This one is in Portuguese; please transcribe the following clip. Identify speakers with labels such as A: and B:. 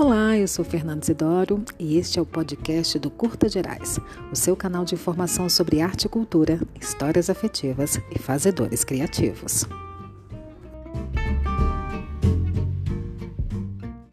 A: Olá, eu sou Fernando Zidoro e este é o podcast do Curta Gerais, o seu canal de informação sobre arte e cultura, histórias afetivas e fazedores criativos.